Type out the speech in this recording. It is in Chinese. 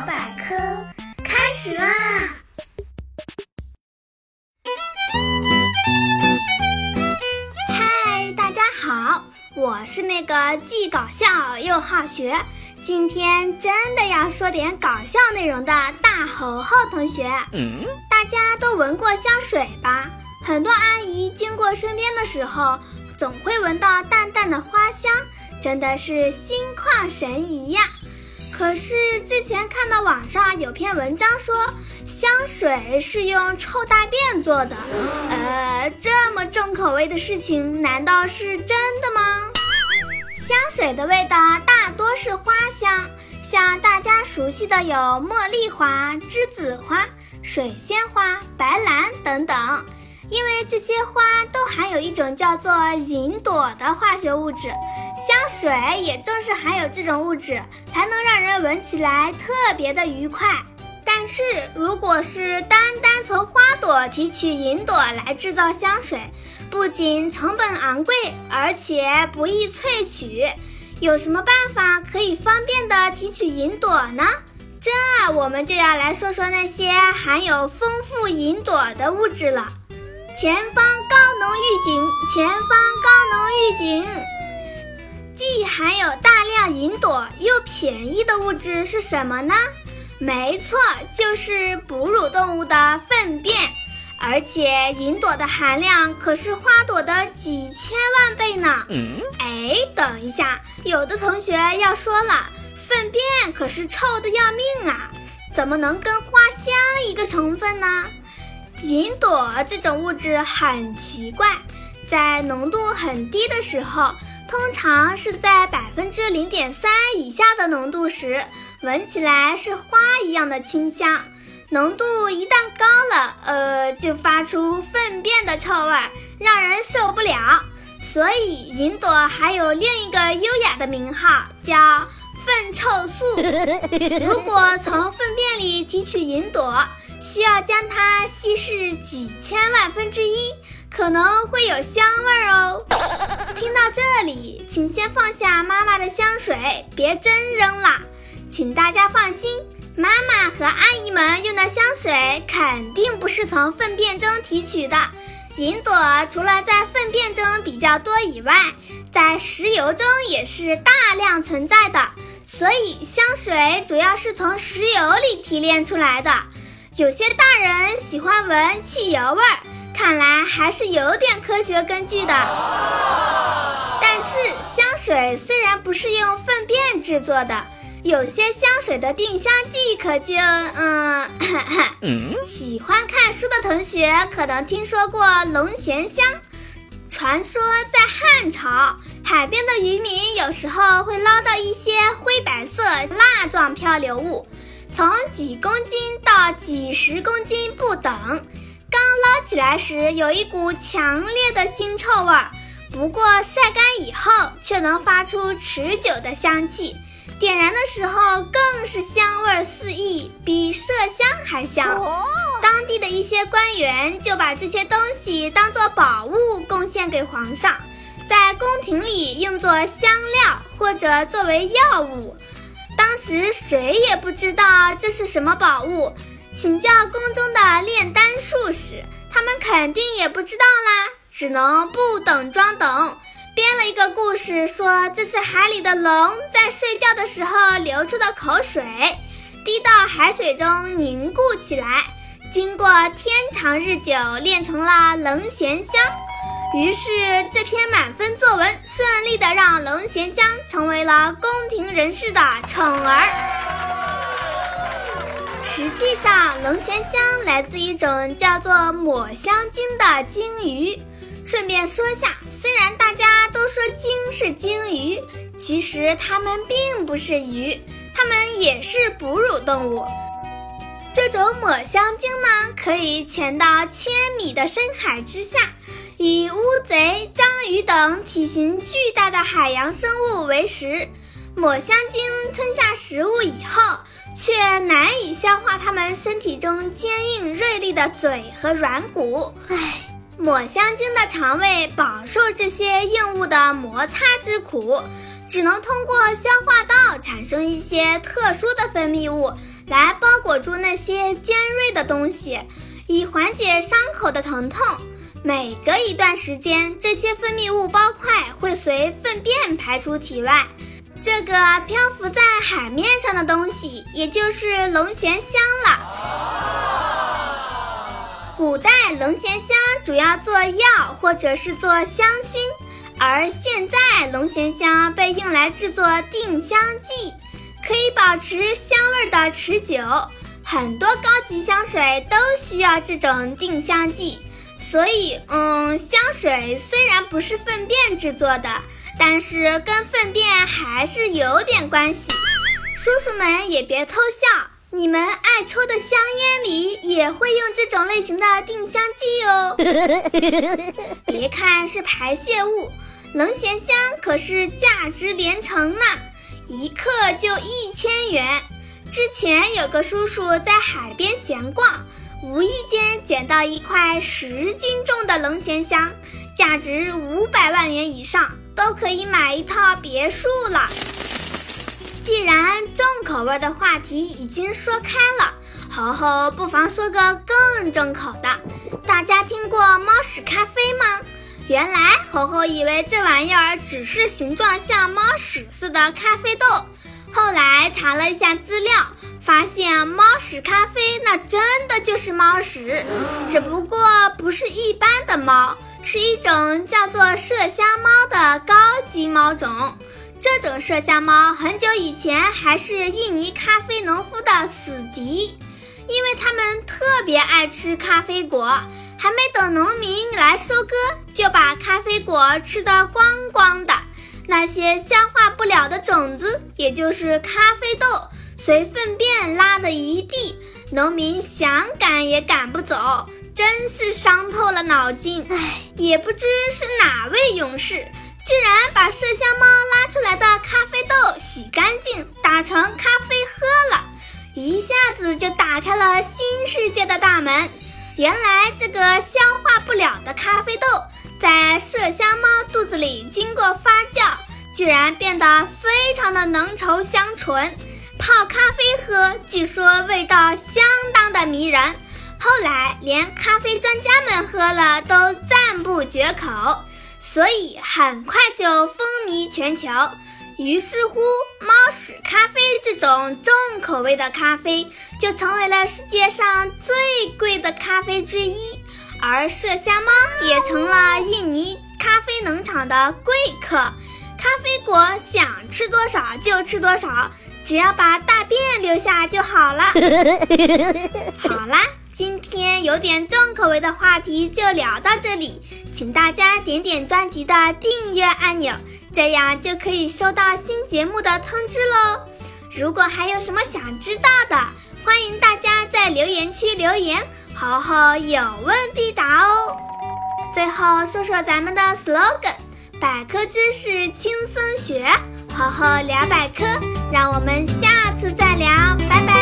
百科开始啦！嗨，大家好，我是那个既搞笑又好学，今天真的要说点搞笑内容的大猴猴同学。嗯，大家都闻过香水吧？很多阿姨经过身边的时候，总会闻到淡淡的花香，真的是心旷神怡呀。可是之前看到网上有篇文章说，香水是用臭大便做的，呃，这么重口味的事情，难道是真的吗？香水的味道大多是花香，像大家熟悉的有茉莉花、栀子花、水仙花、白兰等等。因为这些花都含有一种叫做银朵的化学物质，香水也正是含有这种物质，才能让人闻起来特别的愉快。但是，如果是单单从花朵提取银朵来制造香水，不仅成本昂贵，而且不易萃取。有什么办法可以方便的提取银朵呢？这我们就要来说说那些含有丰富银朵的物质了。前方高能预警，前方高能预警。既含有大量银朵又便宜的物质是什么呢？没错，就是哺乳动物的粪便。而且银朵的含量可是花朵的几千万倍呢。哎，等一下，有的同学要说了，粪便可是臭的要命啊，怎么能跟花香一个成分呢？银朵这种物质很奇怪，在浓度很低的时候，通常是在百分之零点三以下的浓度时，闻起来是花一样的清香；浓度一旦高了，呃，就发出粪便的臭味，让人受不了。所以，银朵还有另一个优雅的名号，叫臭素。如果从粪便里提取银朵，需要将它稀释几千万分之一，可能会有香味哦。听到这里，请先放下妈妈的香水，别真扔了。请大家放心，妈妈和阿姨们用的香水肯定不是从粪便中提取的。银朵除了在粪便中比较多以外，在石油中也是大量存在的，所以香水主要是从石油里提炼出来的。有些大人喜欢闻汽油味儿，看来还是有点科学根据的。但是香水虽然不是用粪便制作的，有些香水的定香剂可就……嗯，喜欢看书的同学可能听说过龙涎香。传说在汉朝，海边的渔民有时候会捞到一些灰白色蜡状漂流物。从几公斤到几十公斤不等，刚捞起来时有一股强烈的腥臭味儿，不过晒干以后却能发出持久的香气，点燃的时候更是香味四溢，比麝香还香。当地的一些官员就把这些东西当做宝物贡献给皇上，在宫廷里用作香料或者作为药物。当时谁也不知道这是什么宝物，请教宫中的炼丹术士，他们肯定也不知道啦，只能不等装等，编了一个故事，说这是海里的龙在睡觉的时候流出的口水，滴到海水中凝固起来，经过天长日久炼成了龙涎香。于是，这篇满分作文顺利的让龙涎香成为了宫廷人士的宠儿。实际上，龙涎香来自一种叫做抹香鲸的鲸鱼。顺便说下，虽然大家都说鲸是鲸鱼，其实它们并不是鱼，它们也是哺乳动物。这种抹香鲸呢，可以潜到千米的深海之下。以乌贼、章鱼等体型巨大的海洋生物为食，抹香鲸吞下食物以后，却难以消化它们身体中坚硬锐利的嘴和软骨。唉，抹香鲸的肠胃饱受这些硬物的摩擦之苦，只能通过消化道产生一些特殊的分泌物。来包裹住那些尖锐的东西，以缓解伤口的疼痛。每隔一段时间，这些分泌物包块会随粪便排出体外。这个漂浮在海面上的东西，也就是龙涎香了。古代龙涎香主要做药或者是做香薰，而现在龙涎香被用来制作定香剂，可以保持香味的持久。很多高级香水都需要这种定香剂，所以，嗯，香水虽然不是粪便制作的。但是跟粪便还是有点关系，叔叔们也别偷笑，你们爱抽的香烟里也会用这种类型的定香剂哦。别看是排泄物，龙涎香可是价值连城呢，一克就一千元。之前有个叔叔在海边闲逛，无意间捡到一块十斤重的龙涎香，价值五百万元以上。都可以买一套别墅了。口味的话题已经说开了，猴猴不妨说个更重口的。大家听过猫屎咖啡吗？原来猴猴以为这玩意儿只是形状像猫屎似的咖啡豆，后来查了一下资料，发现猫屎咖啡那真的就是猫屎，只不过不是一般的猫。是一种叫做麝香猫的高级猫种。这种麝香猫很久以前还是印尼咖啡农夫的死敌，因为它们特别爱吃咖啡果，还没等农民来收割，就把咖啡果吃得光光的。那些消化不了的种子，也就是咖啡豆，随粪便拉的一地，农民想赶也赶不走。真是伤透了脑筋，唉，也不知是哪位勇士，居然把麝香猫拉出来的咖啡豆洗干净，打成咖啡喝了，一下子就打开了新世界的大门。原来这个消化不了的咖啡豆，在麝香猫肚子里经过发酵，居然变得非常的浓稠香醇，泡咖啡喝，据说味道相当的迷人。后来，连咖啡专家们喝了都赞不绝口，所以很快就风靡全球。于是乎，猫屎咖啡这种重口味的咖啡就成为了世界上最贵的咖啡之一，而麝香猫也成了印尼咖啡农场的贵客。咖啡果想吃多少就吃多少，只要把大便留下就好了。好啦。今天有点重口味的话题就聊到这里，请大家点点专辑的订阅按钮，这样就可以收到新节目的通知喽。如果还有什么想知道的，欢迎大家在留言区留言，猴猴有问必答哦。最后说说咱们的 slogan：百科知识轻松学，猴猴聊百科，让我们下次再聊，拜拜。